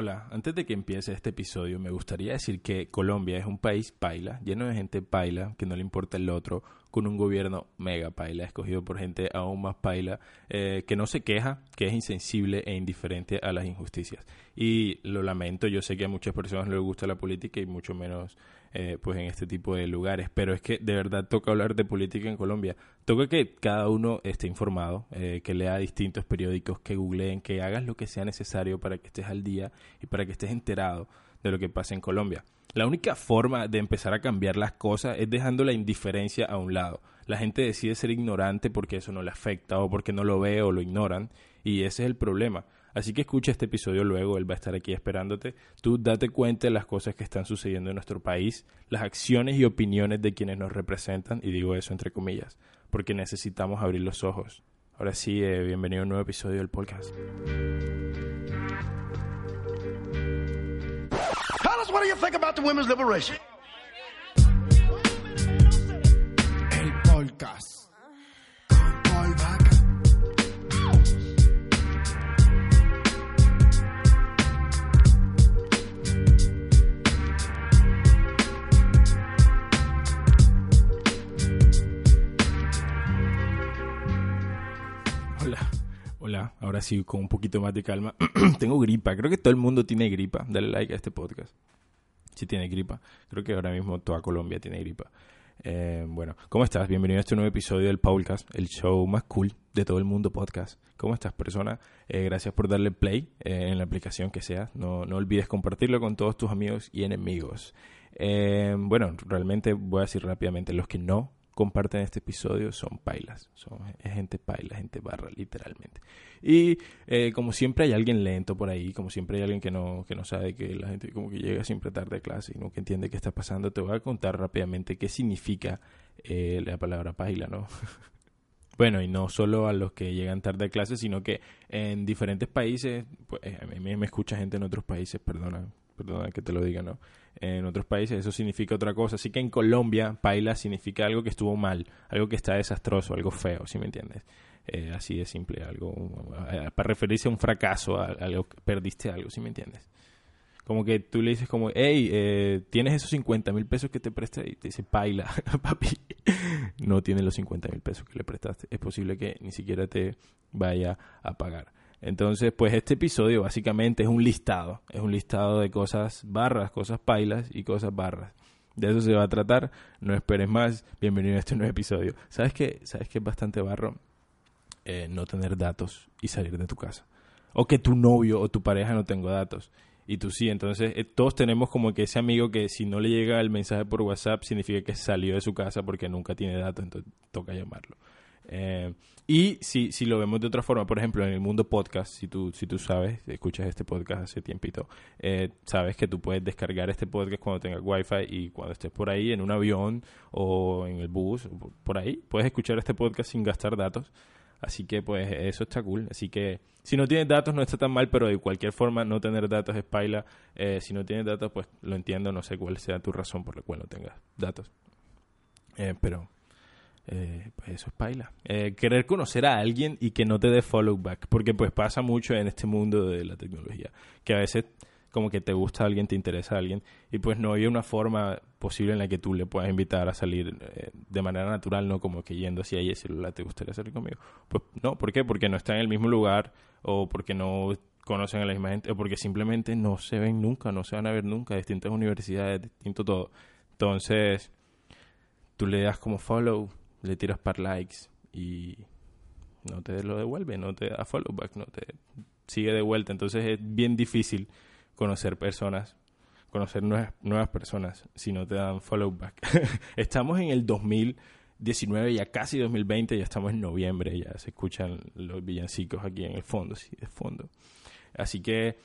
Hola, antes de que empiece este episodio me gustaría decir que Colombia es un país paila, lleno de gente paila, que no le importa el otro, con un gobierno mega paila, escogido por gente aún más paila, eh, que no se queja, que es insensible e indiferente a las injusticias. Y lo lamento, yo sé que a muchas personas les gusta la política y mucho menos eh, pues en este tipo de lugares. Pero es que de verdad toca hablar de política en Colombia. Toca que cada uno esté informado, eh, que lea distintos periódicos, que googleen, que hagas lo que sea necesario para que estés al día y para que estés enterado de lo que pasa en Colombia. La única forma de empezar a cambiar las cosas es dejando la indiferencia a un lado. La gente decide ser ignorante porque eso no le afecta o porque no lo ve o lo ignoran y ese es el problema. Así que escucha este episodio luego, él va a estar aquí esperándote. Tú date cuenta de las cosas que están sucediendo en nuestro país, las acciones y opiniones de quienes nos representan, y digo eso entre comillas, porque necesitamos abrir los ojos. Ahora sí, eh, bienvenido a un nuevo episodio del podcast. What do you think about the women's liberation? El podcast. Hola, ahora sí, con un poquito más de calma. Tengo gripa, creo que todo el mundo tiene gripa. Dale like a este podcast. Si tiene gripa. Creo que ahora mismo toda Colombia tiene gripa. Eh, bueno, ¿cómo estás? Bienvenido a este nuevo episodio del Paulcast, el show más cool de todo el mundo podcast. ¿Cómo estás, persona? Eh, gracias por darle play eh, en la aplicación que sea. No, no olvides compartirlo con todos tus amigos y enemigos. bueno, realmente voy a decir rápidamente, los que no comparten este episodio son pailas, son gente paila, gente barra, literalmente. Y eh, como siempre hay alguien lento por ahí, como siempre hay alguien que no, que no sabe que la gente como que llega siempre tarde a clase y que entiende qué está pasando, te voy a contar rápidamente qué significa eh, la palabra paila, ¿no? bueno, y no solo a los que llegan tarde a clase, sino que en diferentes países, pues a mí me escucha gente en otros países, perdona, perdona que te lo diga, ¿no? En otros países eso significa otra cosa. Así que en Colombia, paila significa algo que estuvo mal, algo que está desastroso, algo feo, ¿sí me entiendes? Eh, así de simple, algo eh, para referirse a un fracaso, a, algo que perdiste algo, ¿sí me entiendes? Como que tú le dices como, hey, eh, ¿tienes esos 50 mil pesos que te presté? Y te dice, paila, papi, no tiene los 50 mil pesos que le prestaste. Es posible que ni siquiera te vaya a pagar. Entonces, pues este episodio básicamente es un listado, es un listado de cosas barras, cosas pailas y cosas barras. De eso se va a tratar, no esperes más, bienvenido a este nuevo episodio. ¿Sabes qué? ¿Sabes qué es bastante barro? Eh, no tener datos y salir de tu casa. O que tu novio o tu pareja no tenga datos y tú sí. Entonces, eh, todos tenemos como que ese amigo que si no le llega el mensaje por WhatsApp significa que salió de su casa porque nunca tiene datos, entonces toca llamarlo. Eh, y si, si lo vemos de otra forma, por ejemplo, en el mundo podcast, si tú, si tú sabes, escuchas este podcast hace tiempito, eh, sabes que tú puedes descargar este podcast cuando tengas wifi y cuando estés por ahí en un avión o en el bus, por ahí, puedes escuchar este podcast sin gastar datos. Así que pues eso está cool. Así que si no tienes datos no está tan mal, pero de cualquier forma no tener datos es paila. Eh, si no tienes datos pues lo entiendo, no sé cuál sea tu razón por la cual no tengas datos. pero eh, pues eso es paila. Eh, querer conocer a alguien y que no te dé follow back, porque pues pasa mucho en este mundo de la tecnología, que a veces como que te gusta a alguien, te interesa a alguien, y pues no hay una forma posible en la que tú le puedas invitar a salir eh, de manera natural, no como que yendo hacia ella y celular, ¿te gustaría salir conmigo? Pues no, ¿por qué? Porque no están en el mismo lugar, o porque no conocen a la misma gente, o porque simplemente no se ven nunca, no se van a ver nunca, distintas universidades, distinto todo. Entonces, tú le das como follow, le tiras par likes y no te lo devuelve, no te da follow back, no te sigue de vuelta. Entonces es bien difícil conocer personas, conocer nuevas, nuevas personas si no te dan follow back. estamos en el 2019, ya casi 2020, ya estamos en noviembre, ya se escuchan los villancicos aquí en el fondo, sí, de fondo. Así que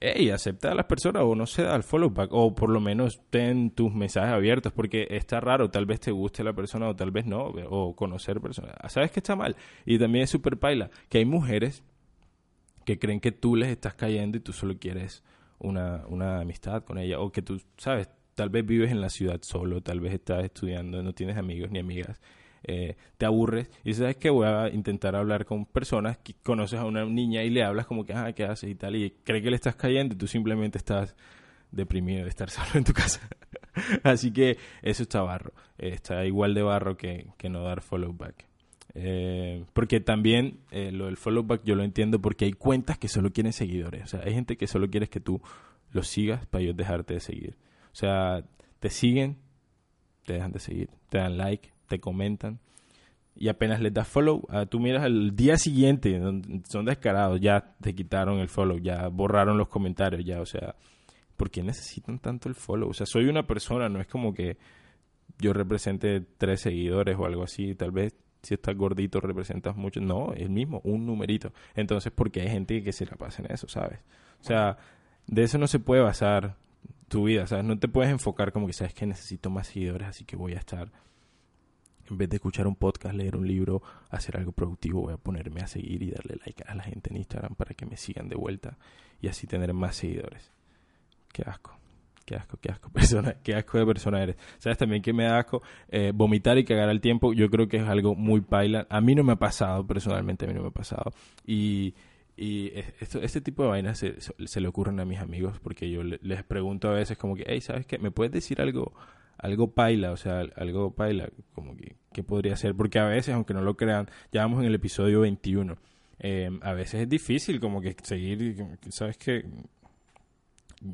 hey, acepta a las personas o no se da el follow back o por lo menos ten tus mensajes abiertos porque está raro, tal vez te guste la persona o tal vez no, o conocer personas. ¿Sabes que está mal? Y también es súper paila que hay mujeres que creen que tú les estás cayendo y tú solo quieres una, una amistad con ella o que tú, sabes, tal vez vives en la ciudad solo, tal vez estás estudiando, no tienes amigos ni amigas. Eh, te aburres y sabes que voy a intentar hablar con personas que conoces a una niña y le hablas como que, ¿qué haces y tal? Y cree que le estás cayendo y tú simplemente estás deprimido de estar solo en tu casa. Así que eso está barro. está igual de barro que, que no dar follow back. Eh, porque también eh, lo del follow back yo lo entiendo porque hay cuentas que solo quieren seguidores. O sea, hay gente que solo quiere que tú los sigas para ellos dejarte de seguir. O sea, te siguen, te dejan de seguir, te dan like, te comentan. Y apenas les das follow, ah, tú miras el día siguiente, son descarados, ya te quitaron el follow, ya borraron los comentarios, ya, o sea, ¿por qué necesitan tanto el follow? O sea, soy una persona, no es como que yo represente tres seguidores o algo así, tal vez si estás gordito representas mucho. No, es el mismo, un numerito. Entonces, porque hay gente que se la pasa en eso, ¿sabes? O sea, de eso no se puede basar tu vida, ¿sabes? No te puedes enfocar como que sabes que necesito más seguidores, así que voy a estar, en vez de escuchar un podcast, leer un libro, hacer algo productivo, voy a ponerme a seguir y darle like a la gente en Instagram para que me sigan de vuelta y así tener más seguidores. Qué asco qué asco, qué asco, persona, qué asco de persona eres. ¿Sabes también que me da asco? Eh, vomitar y cagar al tiempo, yo creo que es algo muy paila. A mí no me ha pasado, personalmente a mí no me ha pasado. Y, y esto, este tipo de vainas se, se, le ocurren a mis amigos porque yo les pregunto a veces como que, hey, ¿sabes qué? ¿Me puedes decir algo, algo paila? O sea, algo paila, como que, ¿qué podría ser? Porque a veces, aunque no lo crean, ya vamos en el episodio 21. Eh, a veces es difícil como que seguir, ¿sabes qué?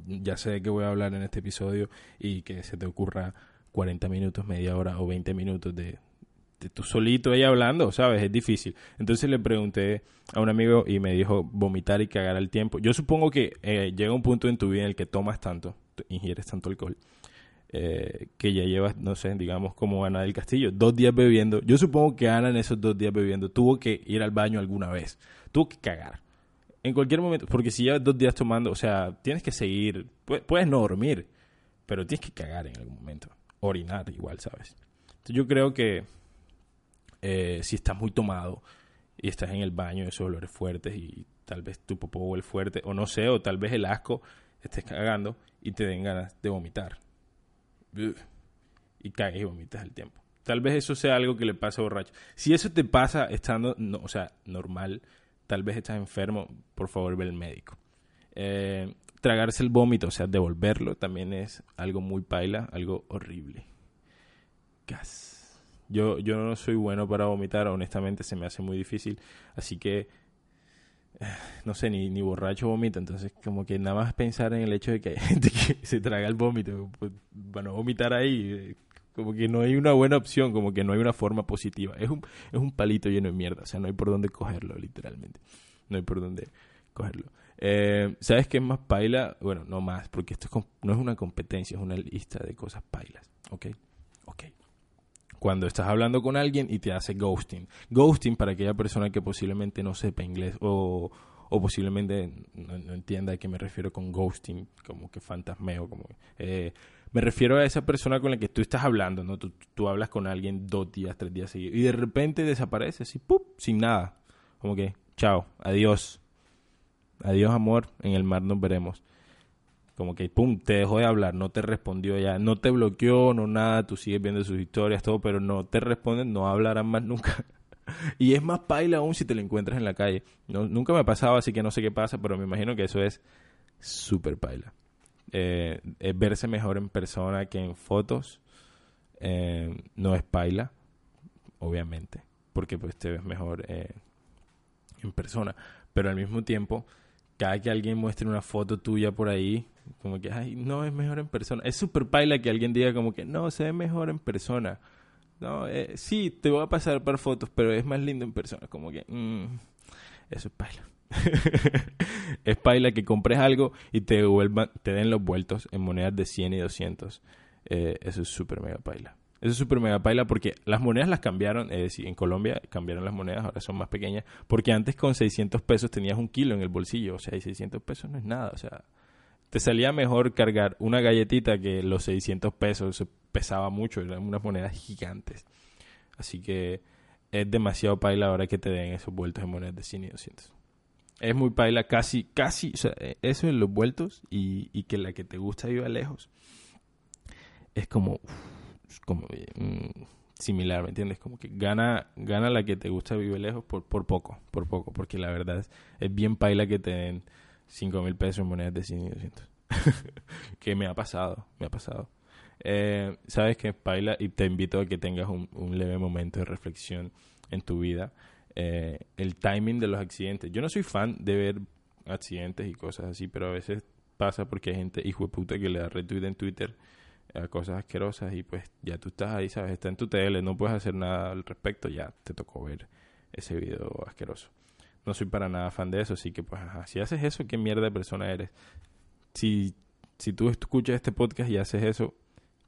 ya sé qué voy a hablar en este episodio y que se te ocurra 40 minutos, media hora o 20 minutos de, de tú solito ahí hablando, ¿sabes? Es difícil. Entonces le pregunté a un amigo y me dijo vomitar y cagar al tiempo. Yo supongo que eh, llega un punto en tu vida en el que tomas tanto, ingieres tanto alcohol, eh, que ya llevas, no sé, digamos como Ana del Castillo, dos días bebiendo. Yo supongo que Ana en esos dos días bebiendo tuvo que ir al baño alguna vez, tuvo que cagar en cualquier momento, porque si llevas dos días tomando, o sea, tienes que seguir, puedes no dormir, pero tienes que cagar en algún momento, orinar igual, ¿sabes? Entonces yo creo que eh, si estás muy tomado y estás en el baño, esos olores fuertes y tal vez tu popó huele fuerte, o no sé, o tal vez el asco estés cagando y te den ganas de vomitar. Y cagues y vomitas al tiempo. Tal vez eso sea algo que le pasa borracho. Si eso te pasa estando, no, o sea, normal, tal vez estás enfermo, por favor ve al médico. Eh, tragarse el vómito, o sea, devolverlo, también es algo muy paila, algo horrible. Gas. Yo, yo no soy bueno para vomitar, honestamente se me hace muy difícil, así que no sé, ni, ni borracho vomita, entonces como que nada más pensar en el hecho de que hay gente que se traga el vómito, pues, bueno, vomitar ahí, eh, como que no hay una buena opción, como que no hay una forma positiva. Es un, es un palito lleno de mierda, o sea, no hay por dónde cogerlo, literalmente. No hay por dónde cogerlo. Eh, ¿Sabes qué es más paila? Bueno, no más, porque esto no es una competencia, es una lista de cosas pailas, ¿ok? Ok. Cuando estás hablando con alguien y te hace ghosting. Ghosting para aquella persona que posiblemente no sepa inglés o, posiblemente no, entienda a qué me refiero con ghosting, como que fantasmeo, como... Eh, me refiero a esa persona con la que tú estás hablando, ¿no? Tú, hablas con alguien dos días, tres días seguidos y de repente desaparece así, ¡pum! Sin nada. Como que, chao, adiós. Adiós, amor, en el mar nos veremos. Como que, pum, te dejó de hablar, no te respondió ya, no te bloqueó, no nada, tú sigues viendo sus historias, todo, pero no te responden, no hablarán más nunca. y es más paila aún si te lo encuentras en la calle. No, nunca me ha pasado, así que no sé qué pasa, pero me imagino que eso es súper paila eh, es verse mejor en persona que en fotos. Eh, no es paila, obviamente, porque pues te ves mejor eh, en persona. Pero al mismo tiempo, cada que alguien muestre una foto tuya por ahí, como que, ay, no, es mejor en persona. Es súper paila que alguien diga como que, no, se ve mejor en persona. No, eh, sí, te voy a pasar para fotos, pero es más lindo en persona. Como que, mm, eso es paila. es paila que compres algo y te devuelvan, te den los vueltos en monedas de 100 y 200. Eh, eso es súper mega paila. Eso es súper mega paila porque las monedas las cambiaron, es decir, en Colombia cambiaron las monedas, ahora son más pequeñas, porque antes con 600 pesos tenías un kilo en el bolsillo, o sea, y 600 pesos no es nada, o sea, te salía mejor cargar una galletita que los 600 pesos, eso pesaba mucho, eran unas monedas gigantes. Así que es demasiado paila ahora que te den esos vueltos en monedas de 100 y 200 es muy paila, casi, casi, o sea, e, eso en los vueltos y, y que la que te gusta viva lejos. Es como, como, mm, similar, ¿me entiendes? Como que gana, gana la que te gusta Vive Lejos por, por poco, por poco, porque la verdad es, es bien paila que te den 5 mil pesos en monedas de 100 y 200. que me ha pasado, me ha pasado. Eh, Sabes que paila y te invito a que tengas un, un leve momento de reflexión en tu vida. Eh, el timing de los accidentes. Yo no soy fan de ver accidentes y cosas así, pero a veces pasa porque hay gente hijo de puta que le da retweet en Twitter a cosas asquerosas y pues ya tú estás ahí, sabes, está en tu tele, no puedes hacer nada al respecto, ya te tocó ver ese video asqueroso. No soy para nada fan de eso, así que pues ajá, si haces eso, ¿qué mierda de persona eres? Si, si tú escuchas este podcast y haces eso,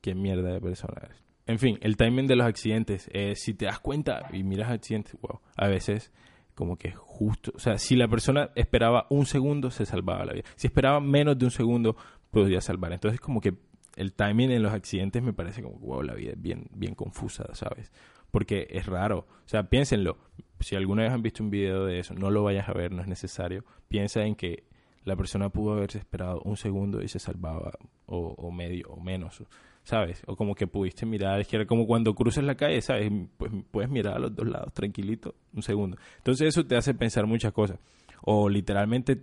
¿qué mierda de persona eres? En fin, el timing de los accidentes, eh, si te das cuenta y miras accidentes, wow, a veces como que justo, o sea, si la persona esperaba un segundo, se salvaba la vida. Si esperaba menos de un segundo, podría salvar. Entonces como que el timing en los accidentes me parece como, wow, la vida es bien, bien confusa, ¿sabes? Porque es raro. O sea, piénsenlo. Si alguna vez han visto un video de eso, no lo vayas a ver, no es necesario. Piensa en que la persona pudo haberse esperado un segundo y se salvaba, o, o medio, o menos, ¿sabes? O como que pudiste mirar, es que era como cuando cruzas la calle, ¿sabes? Pues puedes mirar a los dos lados, tranquilito, un segundo. Entonces eso te hace pensar muchas cosas. O literalmente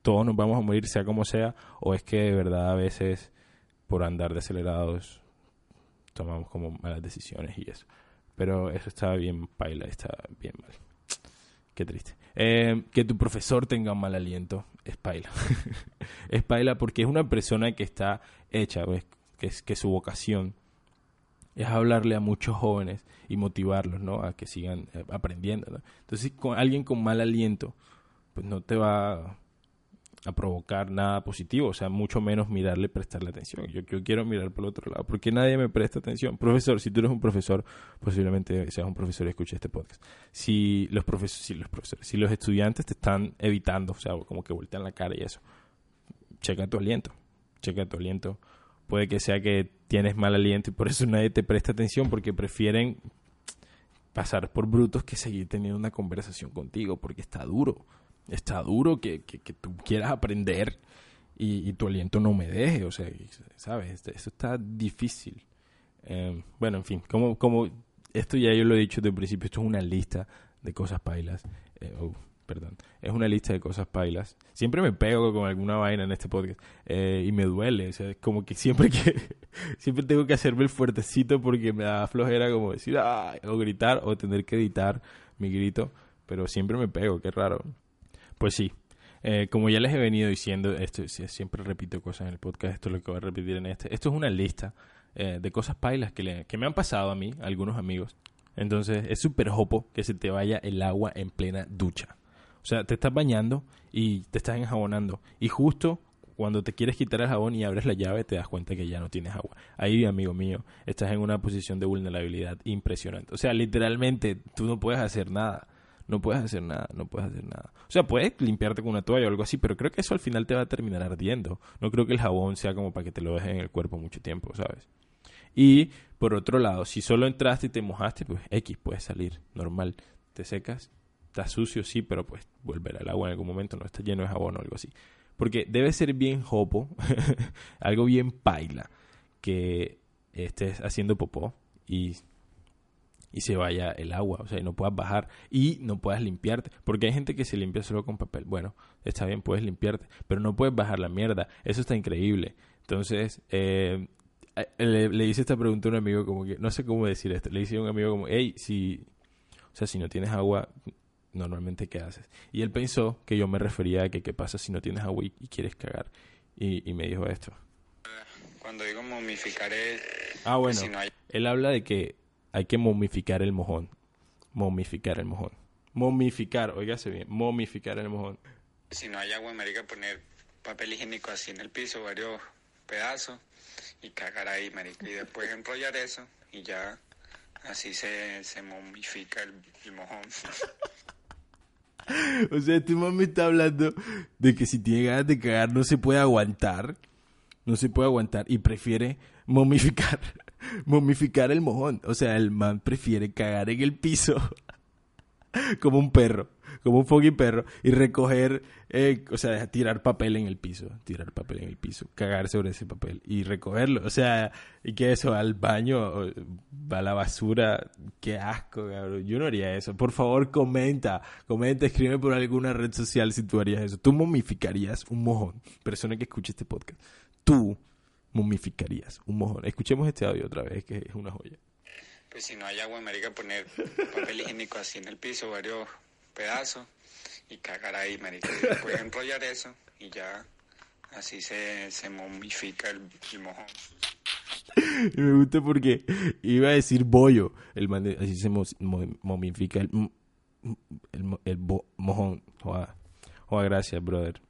todos nos vamos a morir, sea como sea, o es que de verdad a veces por andar de acelerados tomamos como malas decisiones y eso. Pero eso está bien paila, está bien mal. Qué triste. Eh, que tu profesor tenga mal aliento es paila. es paila porque es una persona que está hecha, ¿ves? Que, es, que su vocación es hablarle a muchos jóvenes y motivarlos, ¿no? A que sigan eh, aprendiendo, ¿no? Entonces, con alguien con mal aliento, pues no te va a provocar nada positivo, o sea, mucho menos mirarle, prestarle atención. Yo, yo quiero mirar por el otro lado, porque nadie me presta atención. Profesor, si tú eres un profesor, posiblemente seas un profesor y escuches este podcast. Si los, si los profesores, si los estudiantes te están evitando, o sea, como que voltean la cara y eso, checa tu aliento, checa tu aliento. Puede que sea que tienes mal aliento y por eso nadie te presta atención, porque prefieren pasar por brutos que seguir teniendo una conversación contigo, porque está duro está duro que, que, tú quieras aprender y, tu aliento no me deje, o sea, ¿sabes? Eso está difícil. Eh, bueno, en fin, como, como esto ya yo lo he dicho desde el principio, esto es una lista de cosas pailas. Eh, oh, perdón, es una lista de cosas pailas. Siempre me pego con alguna vaina en este podcast eh, y me duele, o sea, es como que siempre que siempre tengo que hacerme el fuertecito porque me da flojera como decir o gritar o tener que editar mi grito, pero siempre me pego, qué raro. Pues sí, eh, como ya les he venido diciendo, esto siempre repito cosas en el podcast, esto es lo que voy a repetir en este. Esto es una lista eh, de cosas pailas que, le, que me han pasado a mí, algunos amigos. Entonces es súper jopo que se te vaya el agua en plena ducha. O sea, te estás bañando y te estás enjabonando. Y justo cuando te quieres quitar el jabón y abres la llave, te das cuenta que ya no tienes agua. Ahí, amigo mío, estás en una posición de vulnerabilidad impresionante. O sea, literalmente tú no puedes hacer nada no puedes hacer nada, no puedes hacer nada. O sea, puedes limpiarte con una toalla o algo así, pero creo que eso al final te va a terminar ardiendo. No creo que el jabón sea como para que te lo dejes en el cuerpo mucho tiempo, ¿sabes? Y por otro lado, si solo entraste y te mojaste, pues X, puedes salir, normal. Te secas, está sucio, sí, pero pues volver al agua en algún momento, no está lleno de jabón o algo así. Porque debe ser bien jopo, algo bien paila, que estés haciendo popó y y se vaya el agua, o sea, y no puedas bajar y no puedas limpiarte, porque hay gente que se limpia solo con papel. Bueno, está bien, puedes limpiarte, pero no puedes bajar la mierda. Eso está increíble. Entonces, eh, le, hice esta pregunta a un amigo como que, no sé cómo decir esto, le hice a un amigo como, hey, si, o sea, si no tienes agua, normalmente, ¿qué haces? Y él pensó que yo me refería a que qué pasa si no tienes agua y, quieres cagar. Y, y, me dijo esto. Cuando digo momificar es... Ah, bueno. Él habla de que hay que momificar el mojón. Momificar el mojón. Momificar, oígase bien, momificar el mojón. Si no hay agua, marica, poner papel higiénico así en el piso, varios pedazos, y cagar ahí, marica. Y después enrollar eso, y ya así se, se momifica el, mojón. o sea, tu mami está hablando de que si tiene ganas de cagar no se puede aguantar. No se puede aguantar y prefiere momificar momificar el mojón. O sea, el man prefiere cagar en el piso como un perro. como un fucking perro, y recoger, eh, o sea, tirar papel en el piso, tirar papel en el piso, cagar sobre ese papel y recogerlo. O sea, y que eso, al baño, va a la basura, qué asco, cabrón. Yo no haría eso. Por favor, comenta, comenta, escribe por alguna red social si tú harías eso. Tú momificarías un mojón, persona que escuche este podcast. Tú momificarías un mojón. Escuchemos este audio otra vez, que es una joya. Pues si no hay agua, marica, poner papel higiénico así en el piso, varios pedazos, y cagar ahí, marica. Después enrollar eso, y ya así se, se momifica el, el mojón. Y me gusta porque iba a decir bollo. El man de- así se mo- mo- momifica el, el, el bo- mojón. Joda. Joda, gracias, brother.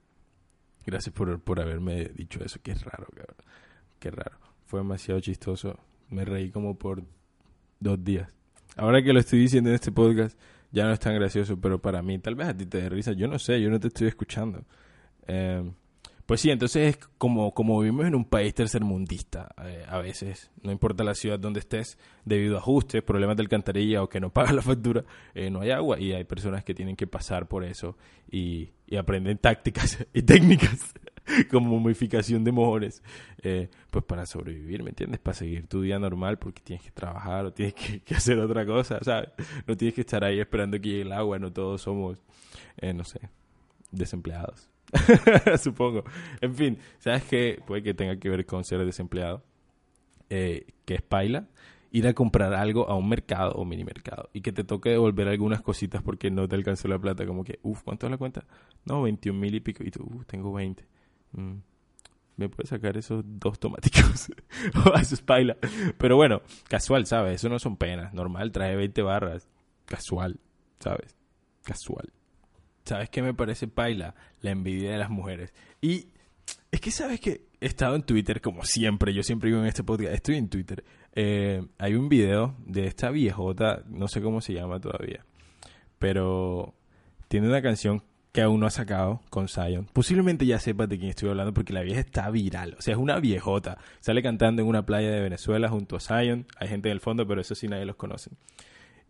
Gracias por, por haberme dicho eso. Qué raro, cabrón. Qué raro. Fue demasiado chistoso. Me reí como por dos días. Ahora que lo estoy diciendo en este podcast, ya no es tan gracioso, pero para mí, tal vez a ti te dé risa. Yo no sé, yo no te estoy escuchando. Eh, pues sí, entonces es como, como vivimos en un país tercermundista, eh, a veces, no importa la ciudad donde estés, debido a ajustes, problemas de alcantarilla o que no pagas la factura, eh, no hay agua y hay personas que tienen que pasar por eso y, y aprenden tácticas y técnicas como momificación de mojones, eh, pues para sobrevivir, ¿me entiendes? Para seguir tu día normal porque tienes que trabajar o tienes que, hacer otra cosa, ¿sabes? No tienes que estar ahí esperando que llegue el agua, no todos somos, eh, no sé, desempleados. Supongo. En fin, ¿sabes qué? Puede que tenga que ver con ser desempleado. Eh, que es paila. Ir a comprar algo a un mercado o mini mercado y que te toque devolver algunas cositas porque no te alcanzó la plata. Como que, uff, ¿cuánto es la cuenta? No, 21 mil y pico. Y tú, uff, tengo 20. Mm. ¿Me puedes sacar esos dos tomáticos? Eso es paila. Pero bueno, casual, ¿sabes? Eso no son penas. Normal, trae 20 barras. Casual, ¿sabes? Casual. ¿Sabes qué me parece paila? La envidia de las mujeres. Y es que, ¿sabes que He estado en Twitter, como siempre. Yo siempre digo en este podcast, estoy en Twitter. Eh, hay un video de esta viejota, no sé cómo se llama todavía. Pero tiene una canción que aún no ha sacado con Zion. Posiblemente ya sepas de quién estoy hablando porque la vieja está viral. O sea, es una viejota. Sale cantando en una playa de Venezuela junto a Zion. Hay gente en el fondo, pero eso sí nadie los conoce.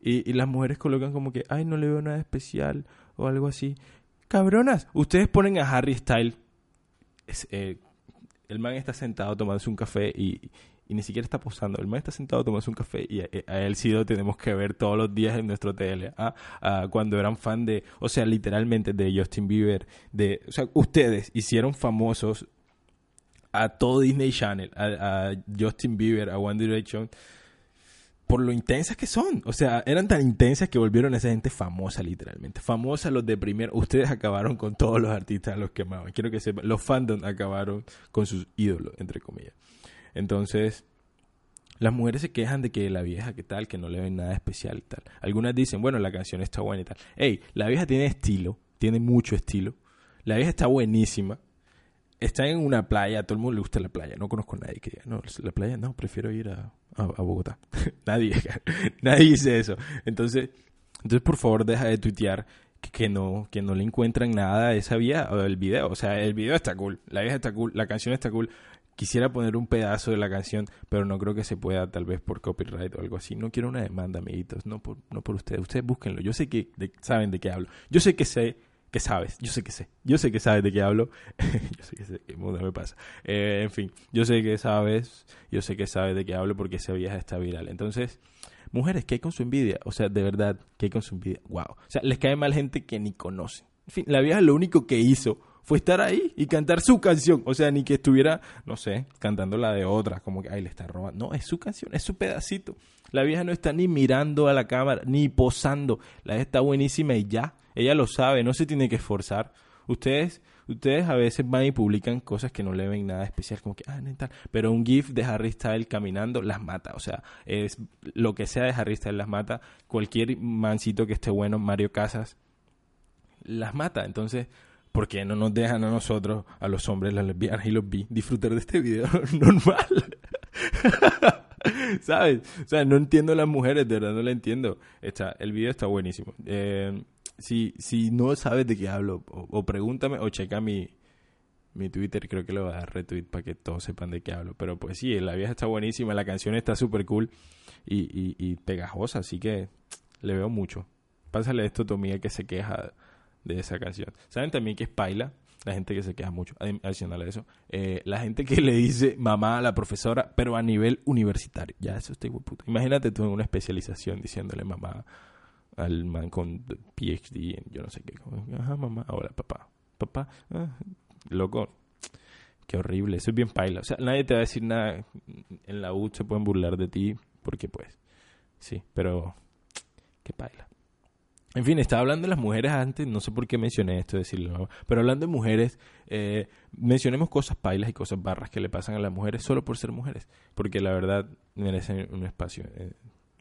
Y, las mujeres colocan como que, ay, no le veo nada especial o algo así. Cabronas, ustedes ponen a Harry Styles. Es, eh, el man está sentado tomándose un café y, y ni siquiera está posando. El man está sentado tomándose un café y a, a él sí lo tenemos que ver todos los días en nuestro tele. Ah, ah, cuando eran fan de, o sea, literalmente de Justin Bieber. De, o sea, ustedes hicieron famosos a todo Disney Channel, a, a Justin Bieber, a One Direction por lo intensas que son. O sea, eran tan intensas que volvieron a esa gente famosa, literalmente. Famosa los de primer. Ustedes acabaron con todos los artistas a los que amaban. Quiero que sepan, los fandom acabaron con sus ídolos, entre comillas. Entonces, las mujeres se quejan de que la vieja, que tal, que no le ven nada especial y tal. Algunas dicen, bueno, la canción está buena y tal. Ey, la vieja tiene estilo, tiene mucho estilo. La vieja está buenísima. Está en una playa, a todo el mundo le gusta la playa. No conozco a nadie que diga, no, la playa no, prefiero ir a, Bogotá. nadie, nadie dice eso. Entonces, entonces, por favor, deja de tuitear que, no, que no le encuentran nada a esa vieja el video. O sea, el video está cool, la vieja está cool, la canción está cool. Quisiera poner un pedazo de la canción, pero no creo que se pueda, tal vez por copyright o algo así. No quiero una demanda, amiguitos, no por, no por ustedes. Ustedes búsquenlo. Yo sé que de- saben de qué hablo. Yo sé que sé que sabes. Yo sé que sé. Yo sé que sabes de qué hablo. yo sé que sé. ¿Qué mundo me pasa? Eh, en fin, yo sé que sabes. Yo sé que sabes de qué hablo porque esa vieja está viral. Entonces, mujeres, ¿qué hay con su envidia? O sea, de verdad, ¿qué hay con su envidia? Wow. O sea, les cae mal gente que ni conocen. En fin, la vieja lo único que hizo fue estar ahí y cantar su canción. O sea, ni que estuviera, no sé, cantando la de otra, como que, ay, le está robando. No, es su canción, es su pedacito. La vieja no está ni mirando a la cámara, ni posando. La vieja está buenísima y ya. Ella lo sabe, no se tiene que esforzar. Ustedes, ustedes a veces van y publican cosas que no le ven nada especial, como que, ah, no, tal. Pero un GIF de Harry Styles caminando las mata. O sea, es lo que sea de Harry Styles las mata. Cualquier mancito que esté bueno, Mario Casas, las mata. Entonces, ¿por qué no nos dejan a nosotros, a los hombres, las lesbianas y los bi, disfrutar de este video normal? ¿Sabes? O sea, no entiendo las mujeres, de verdad no la entiendo. Está, el video está buenísimo. Eh, si, si no sabes de qué hablo, o, pregúntame o checa mi, mi Twitter, creo que le voy a dar retweet para que todos sepan de qué hablo. Pero pues sí, la vieja está buenísima, la canción está súper cool y, y, y pegajosa, así que le veo mucho. Pásale esto a tu amiga que se queja de esa canción. ¿Saben también que es paila? La gente que se queja mucho, adicional a eso. Eh, la gente que le dice mamá a la profesora, pero a nivel universitario. Ya, eso está puta. Imagínate tú en una especialización diciéndole mamá al man con PhD en yo no sé qué. Ajá, mamá. Hola, papá. Papá. Ah, loco. Qué horrible. Eso es bien paila. O sea, nadie te va a decir nada. En la U se pueden burlar de ti porque pues. Sí, pero... Qué paila. En fin, estaba hablando de las mujeres antes, no sé por qué mencioné esto, decirlo, pero hablando de mujeres, eh, mencionemos cosas pailas y cosas barras que le pasan a las mujeres solo por ser mujeres, porque la verdad merecen un espacio. Eh,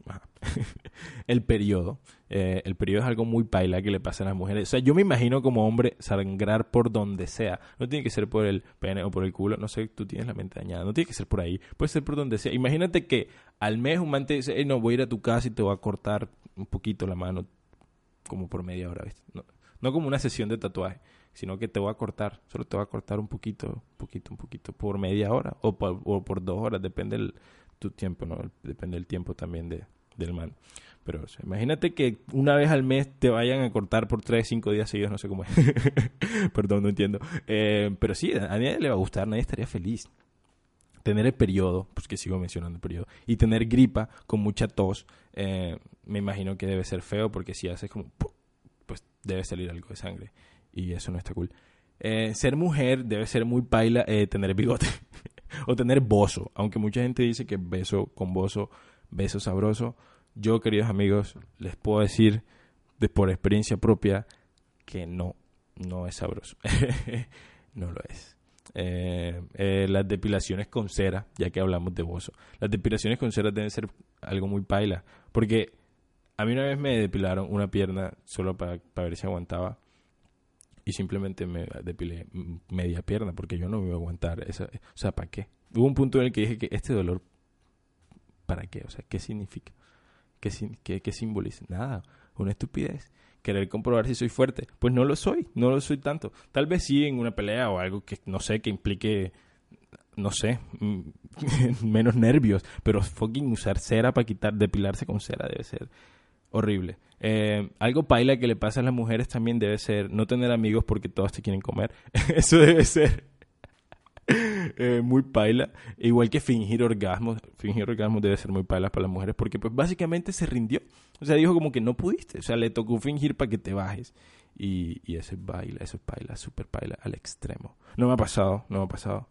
el periodo, eh, el periodo es algo muy paila que le pasa a las mujeres. O sea, yo me imagino como hombre sangrar por donde sea. No tiene que ser por el pene o por el culo, no sé, tú tienes la mente dañada. No tiene que ser por ahí, puede ser por donde sea. Imagínate que al mes un man te dice, no, voy a ir a tu casa y te voy a cortar un poquito la mano como por media hora, No, no como una sesión de tatuaje, sino que te voy a cortar, solo te voy a cortar un poquito, un poquito, un poquito, por media hora o por, o dos horas, depende del tu tiempo, ¿no? Depende del tiempo también de, del man. Pero imagínate que una vez al mes te vayan a cortar por tres, cinco días seguidos, no sé cómo es. Perdón, no entiendo. Eh, pero sí, a nadie le va a gustar, nadie estaría feliz. Tener el periodo, pues que sigo mencionando el periodo, y tener gripa con mucha tos, eh, me imagino que debe ser feo porque si haces como, pues debe salir algo de sangre y eso no está cool. Eh, ser mujer debe ser muy paila eh, tener bigote o tener bozo, aunque mucha gente dice que beso con bozo, beso sabroso. Yo, queridos amigos, les puedo decir de, por experiencia propia que no, no es sabroso. no lo es. Eh, las depilaciones con cera, ya que hablamos de bozo, las depilaciones con cera deben ser algo muy paila, porque a mí una vez me depilaron una pierna solo para, ver si aguantaba y simplemente me depilé media pierna porque yo no me iba a aguantar. Esa, o sea, ¿para qué? Hubo un punto en el que dije que este dolor, ¿para qué? O sea, ¿qué significa? ¿Qué, qué, qué simboliza? Nada, una estupidez. Querer comprobar si soy fuerte. Pues no lo soy, no lo soy tanto. Tal vez sí en una pelea o algo que no sé, que implique no sé, menos nervios, pero fucking usar cera para quitar, depilarse con cera debe ser horrible. Eh, algo paila que le pasa a las mujeres también debe ser no tener amigos porque todas te quieren comer. Eso debe ser eh, muy paila. Igual que fingir orgasmos. Fingir orgasmos debe ser muy paila para las mujeres porque pues básicamente se rindió. O sea, dijo como que no pudiste. O sea, le tocó fingir para que te bajes. Y, y eso es baila, eso es paila, super paila al extremo. No me ha pasado, no me ha pasado.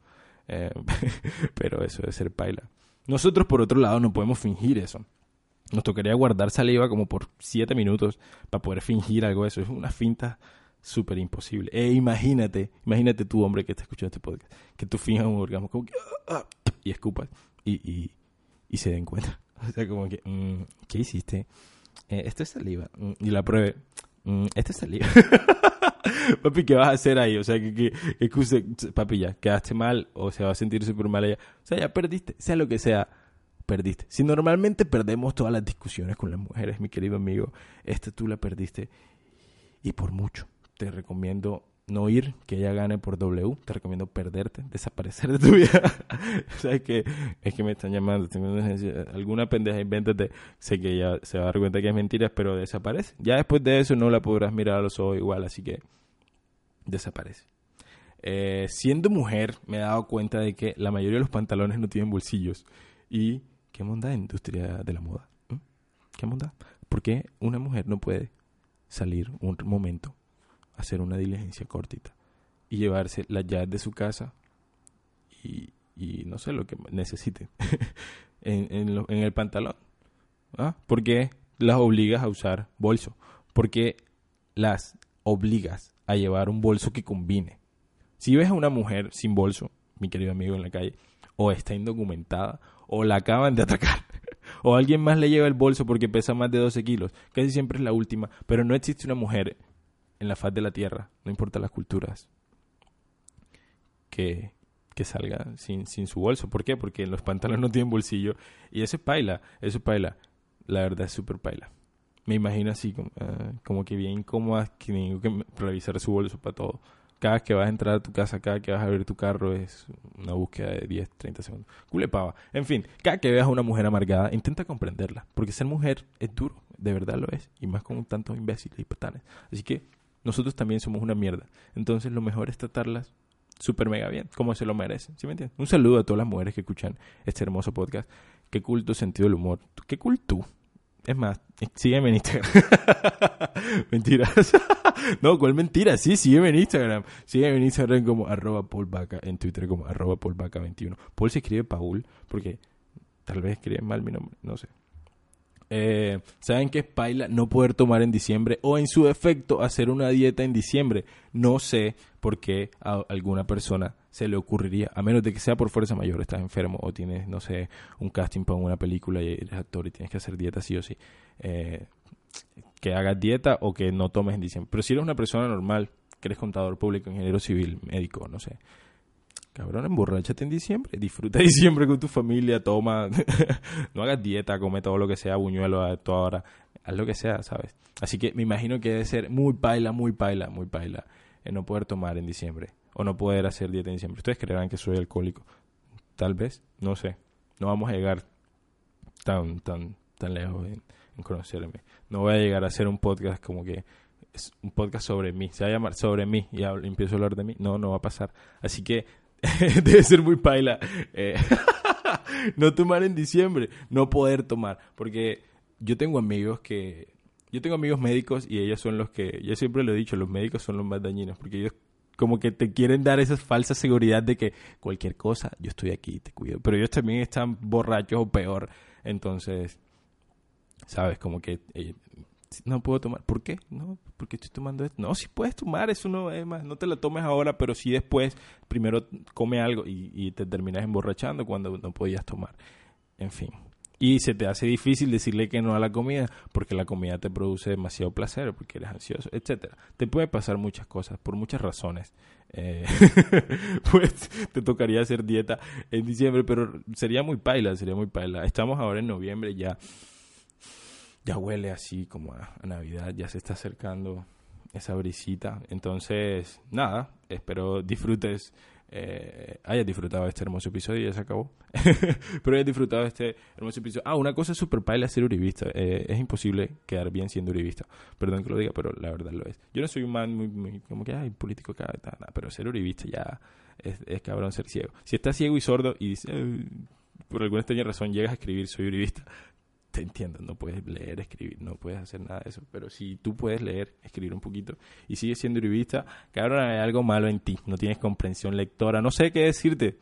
Eh, pero eso debe ser paila. Nosotros, por otro lado, no podemos fingir eso. Nos tocaría guardar saliva como por siete minutos para poder fingir algo de eso. Es una finta súper imposible. E imagínate, imagínate tú, hombre, que está escuchando este podcast, que tú finjas un orgasmo como que, ah, ah, y escupas y, y, y, se den cuenta. O sea, como que, mm, ¿qué hiciste? Eh, esto es saliva. Mm, y la pruebe. Mm, esto es saliva. papi, ¿qué vas a hacer ahí? O sea, que, que, que, papi, ya, quedaste mal o se va a sentir súper mal ella. O sea, ya perdiste, sea lo que sea perdiste. Si normalmente perdemos todas las discusiones con las mujeres, mi querido amigo, esta tú la perdiste y por mucho. Te recomiendo no ir, que ella gane por W. Te recomiendo perderte, desaparecer de tu vida. ¿Sabes que Es que me están llamando. Alguna pendeja, invéntate. Sé que ella se va a dar cuenta que es mentira, pero desaparece. Ya después de eso no la podrás mirar a los ojos igual, así que desaparece. Eh, siendo mujer, me he dado cuenta de que la mayoría de los pantalones no tienen bolsillos. Y ¿Qué monda industria de la moda? ¿Mm? ¿Qué monda? ¿Por qué una mujer no puede salir un momento, hacer una diligencia cortita y llevarse las llaves de su casa y, no sé lo que necesite en, el pantalón? ¿Ah? ¿Por qué las obligas a usar bolso? ¿Por qué las obligas a llevar un bolso que combine? Si ves a una mujer sin bolso, mi querido amigo en la calle, o está indocumentada o la acaban de atacar. o alguien más le lleva el bolso porque pesa más de 12 kilos. Casi siempre es la última. Pero no existe una mujer en la faz de la tierra, no importa las culturas, que, que salga sin, sin su bolso. ¿Por qué? Porque los pantalones no tienen bolsillo. Y eso es paila, eso es paila. La verdad es súper paila. Me imagino así, como, ah, como que bien incómoda, que tengo que revisar su bolso para todo cada vez que vas a entrar a tu casa, cada vez que vas a abrir tu carro, es una búsqueda de 10, 30 segundos. Culepava. En fin, cada que veas a una mujer amargada, intenta comprenderla. Porque ser mujer es duro, de verdad lo es. Y más con tantos imbéciles y patanes. Así que nosotros también somos una mierda. Entonces lo mejor es tratarlas súper mega bien, como se lo merecen, ¿sí me entiendes? Un saludo a todas las mujeres que escuchan este hermoso podcast. Qué culto sentido del humor. Qué culto. Es más, sígueme en Instagram. Mentiras. no, ¿cuál mentira? Sí, sígueme en Instagram. Sígueme en Instagram como arroba Paul en Twitter como arroba Paul 21. Paul se escribe Paul porque tal vez escribe mal mi nombre, no sé. Eh, ¿Saben qué es paila? No poder tomar en diciembre o en su defecto hacer una dieta en diciembre. No sé por qué a alguna persona se le ocurriría, a menos de que sea por fuerza mayor, estás enfermo o tienes, no sé, un casting para una película y eres actor y tienes que hacer dieta sí o sí. Eh, que hagas dieta o que no tomes en diciembre. Pero si eres una persona normal, que eres contador público, ingeniero civil, médico, no sé, Cabrón, emborráchate en diciembre. Disfruta diciembre con tu familia, toma. no hagas dieta, come todo lo que sea, buñuelo a toda hora. Haz lo que sea, ¿sabes? Así que me imagino que debe ser muy paila, muy paila, muy paila. En no poder tomar en diciembre. O no poder hacer dieta en diciembre. Ustedes creerán que soy alcohólico. Tal vez, no sé. No vamos a llegar tan, tan, tan lejos en, conocerme. No voy a llegar a hacer un podcast como que es un podcast sobre mí. Se va a llamar sobre mí y empiezo a hablar de mí. No, no va a pasar. Así que debe ser muy paila. Eh, no tomar en diciembre, no poder tomar. Porque yo tengo amigos que. Yo tengo amigos médicos y ellos son los que. Yo siempre lo he dicho, los médicos son los más dañinos. Porque ellos como que te quieren dar esa falsa seguridad de que cualquier cosa, yo estoy aquí, te cuido. Pero ellos también están borrachos o peor. Entonces, ¿sabes? Como que eh, no puedo tomar. ¿Por qué? No, porque estoy tomando esto. No, si puedes tomar, eso no es más. No te la tomes ahora, pero sí después, primero come algo y, te terminas emborrachando cuando no podías tomar. En fin. Y se te hace difícil decirle que no a la comida porque la comida te produce demasiado placer, porque eres ansioso, etcétera. Te puede pasar muchas cosas por muchas razones. Eh, pues te tocaría hacer dieta en diciembre, pero sería muy paila, sería muy paila. Estamos ahora en noviembre ya ya huele así como a, Navidad, ya se está acercando esa brisita. Entonces, nada, espero disfrutes, eh, hayas disfrutado de este hermoso episodio, ya se acabó. Pero hayas disfrutado de este hermoso episodio. Ah, una cosa súper paila ser uribista. Eh, es imposible quedar bien siendo uribista. Perdón que lo diga, pero la verdad lo es. Yo no soy un man muy, como que, hay político acá, pero ser uribista ya es, es, cabrón ser ciego. Si estás ciego y sordo y dices, por alguna extraña razón llegas a escribir soy uribista, te entiendo, no puedes leer, escribir, no puedes hacer nada de eso. Pero si tú puedes leer, escribir un poquito y sigues siendo uribista, cabrón, hay algo malo en ti. No tienes comprensión lectora, no sé qué decirte.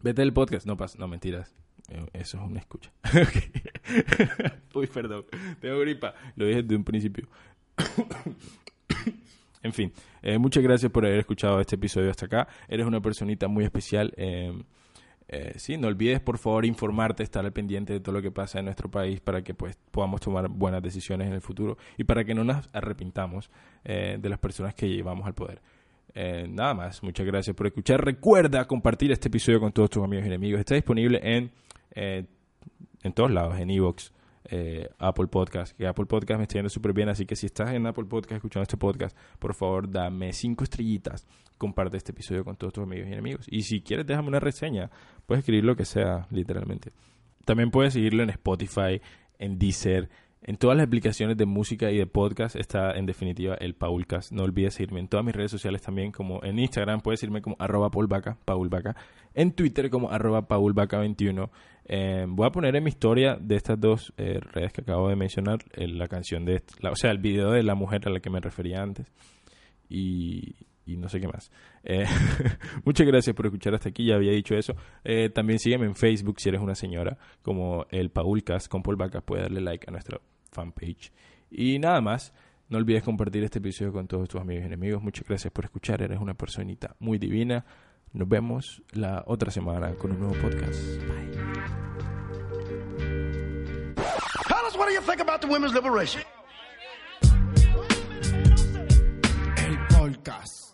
Vete del podcast. No pasa, no mentiras. Eh, eso es una escucha. Uy, perdón. Tengo gripa. Lo dije desde un principio. en fin, eh, muchas gracias por haber escuchado este episodio hasta acá. Eres una personita muy especial. Eh, eh, sí, no olvides por favor informarte, estar al pendiente de todo lo que pasa en nuestro país para que pues podamos tomar buenas decisiones en el futuro y para que no nos arrepintamos eh, de las personas que llevamos al poder. Eh, nada más, muchas gracias por escuchar. Recuerda compartir este episodio con todos tus amigos y enemigos. Está disponible en, en todos lados, en Evox, Apple Podcast, que Apple Podcast me está yendo súper bien, así que si estás en Apple Podcast escuchando este podcast, por favor dame cinco estrellitas comparte este episodio con todos tus amigos y enemigos. Y si quieres, déjame una reseña. Puedes escribir lo que sea, literalmente. También puedes seguirlo en Spotify, en Deezer, en todas las aplicaciones de música y de podcast está en definitiva el Paulcast. No olvides seguirme en todas mis redes sociales también, como en Instagram puedes seguirme como arroba paulvaca, paulvaca. En Twitter como arroba paulvaca21. Eh, voy a poner en mi historia de estas dos eh, redes que acabo de mencionar la canción de, la, o sea, el video de la mujer a la que me refería antes. Y, no sé qué más. Eh, muchas gracias por escuchar hasta aquí, ya había dicho eso. Eh, también sígueme en Facebook si eres una señora, como el Paulcast con Paul Vacas, puede darle like a nuestra fanpage. Y nada más, no olvides compartir este episodio con todos tus amigos y enemigos. Muchas gracias por escuchar, eres una personita muy divina. Nos vemos la otra semana con un nuevo podcast. Bye. what do you think about the women's liberation? El podcast.